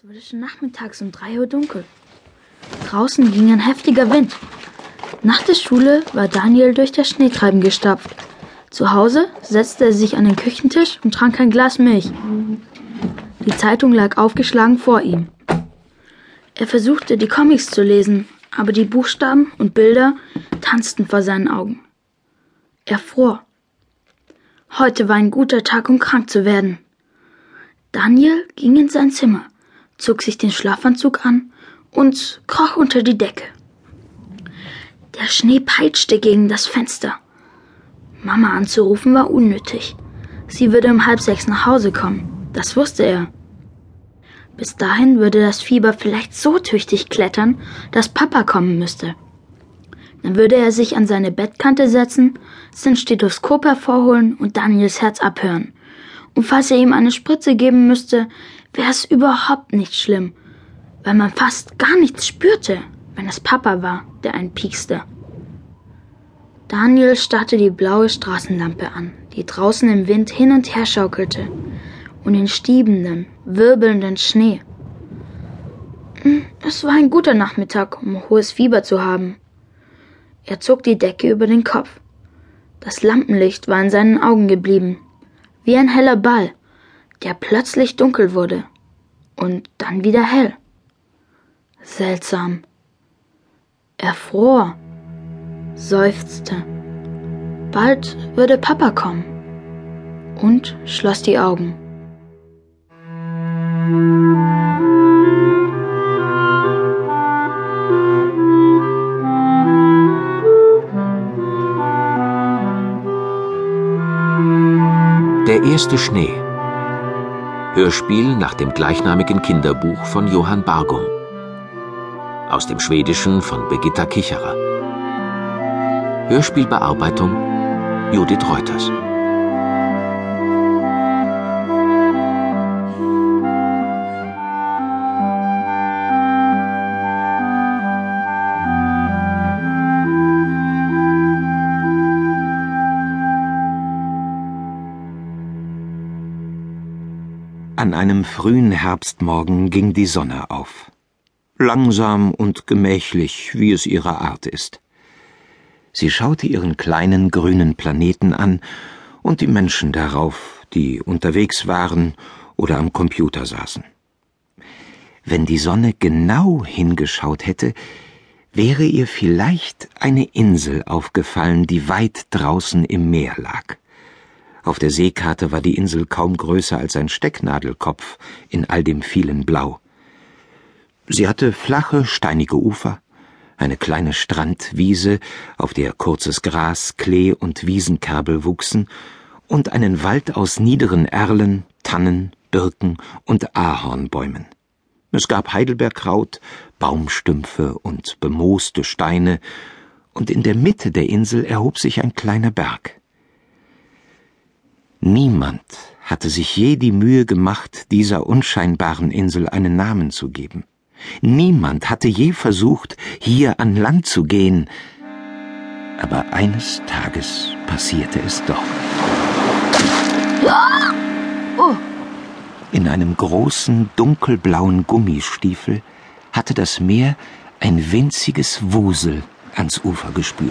Es wurde schon nachmittags um drei Uhr dunkel. Draußen ging ein heftiger Wind. Nach der Schule war Daniel durch das Schneetreiben gestapft. Zu Hause setzte er sich an den Küchentisch und trank ein Glas Milch. Die Zeitung lag aufgeschlagen vor ihm. Er versuchte, die Comics zu lesen, aber die Buchstaben und Bilder tanzten vor seinen Augen. Er fror. Heute war ein guter Tag, um krank zu werden. Daniel ging in sein Zimmer, zog sich den Schlafanzug an und kroch unter die Decke. Der Schnee peitschte gegen das Fenster. Mama anzurufen war unnötig. Sie würde um halb sechs nach Hause kommen. Das wusste er. Bis dahin würde das Fieber vielleicht so tüchtig klettern, dass Papa kommen müsste. Dann würde er sich an seine Bettkante setzen, sein Stethoskop hervorholen und Daniels Herz abhören. Und falls er ihm eine Spritze geben müsste, wäre es überhaupt nicht schlimm, weil man fast gar nichts spürte, wenn es Papa war, der einen piekste. Daniel starrte die blaue Straßenlampe an, die draußen im Wind hin und her schaukelte, und den stiebenden, wirbelnden Schnee. Hm, es war ein guter Nachmittag, um hohes Fieber zu haben. Er zog die Decke über den Kopf. Das Lampenlicht war in seinen Augen geblieben, wie ein heller Ball, der plötzlich dunkel wurde und dann wieder hell. Seltsam. Er fror seufzte. Bald würde Papa kommen und schloss die Augen. Der erste Schnee. Hörspiel nach dem gleichnamigen Kinderbuch von Johann Bargum. Aus dem Schwedischen von Birgitta Kicherer. Hörspielbearbeitung Judith Reuters. An einem frühen Herbstmorgen ging die Sonne auf. Langsam und gemächlich, wie es ihre Art ist. Sie schaute ihren kleinen grünen Planeten an und die Menschen darauf, die unterwegs waren oder am Computer saßen. Wenn die Sonne genau hingeschaut hätte, wäre ihr vielleicht eine Insel aufgefallen, die weit draußen im Meer lag. Auf der Seekarte war die Insel kaum größer als ein Stecknadelkopf in all dem vielen Blau. Sie hatte flache, steinige Ufer, eine kleine Strandwiese, auf der kurzes Gras, Klee und Wiesenkerbel wuchsen, und einen Wald aus niederen Erlen, Tannen, Birken und Ahornbäumen. Es gab Heidelbeerkraut, Baumstümpfe und bemooste Steine, und in der Mitte der Insel erhob sich ein kleiner Berg. Niemand hatte sich je die Mühe gemacht, dieser unscheinbaren Insel einen Namen zu geben. Niemand hatte je versucht, hier an Land zu gehen. Aber eines Tages passierte es doch. In einem großen, dunkelblauen Gummistiefel hatte das Meer ein winziges Wusel ans Ufer gespült.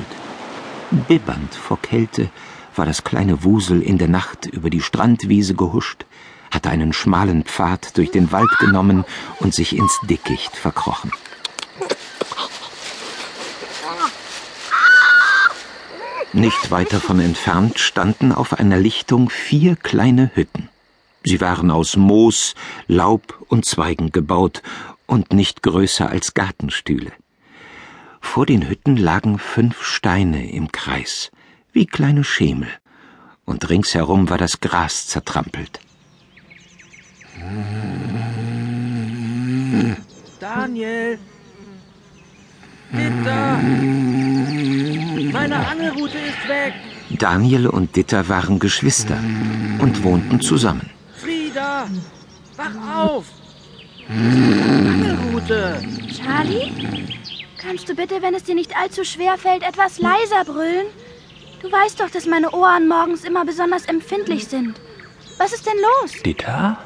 Bibbernd vor Kälte war das kleine Wusel in der Nacht über die Strandwiese gehuscht, hatte einen schmalen Pfad durch den Wald genommen und sich ins Dickicht verkrochen. Nicht weit davon entfernt standen auf einer Lichtung vier kleine Hütten. Sie waren aus Moos, Laub und Zweigen gebaut und nicht größer als Gartenstühle. Vor den Hütten lagen fünf Steine im Kreis, wie kleine Schemel, und ringsherum war das Gras zertrampelt. Daniel! Ditter! Meine Angelrute ist weg! Daniel und Ditter waren Geschwister und wohnten zusammen. Frieda! Wach auf! Angelrute! Charlie? Kannst du bitte, wenn es dir nicht allzu schwer fällt, etwas leiser brüllen? Du weißt doch, dass meine Ohren morgens immer besonders empfindlich sind. Was ist denn los? Dieter?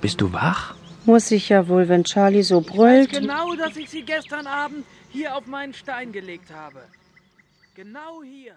Bist du wach? Muss ich ja wohl, wenn Charlie so brüllt. Genau, dass ich sie gestern Abend hier auf meinen Stein gelegt habe. Genau hier.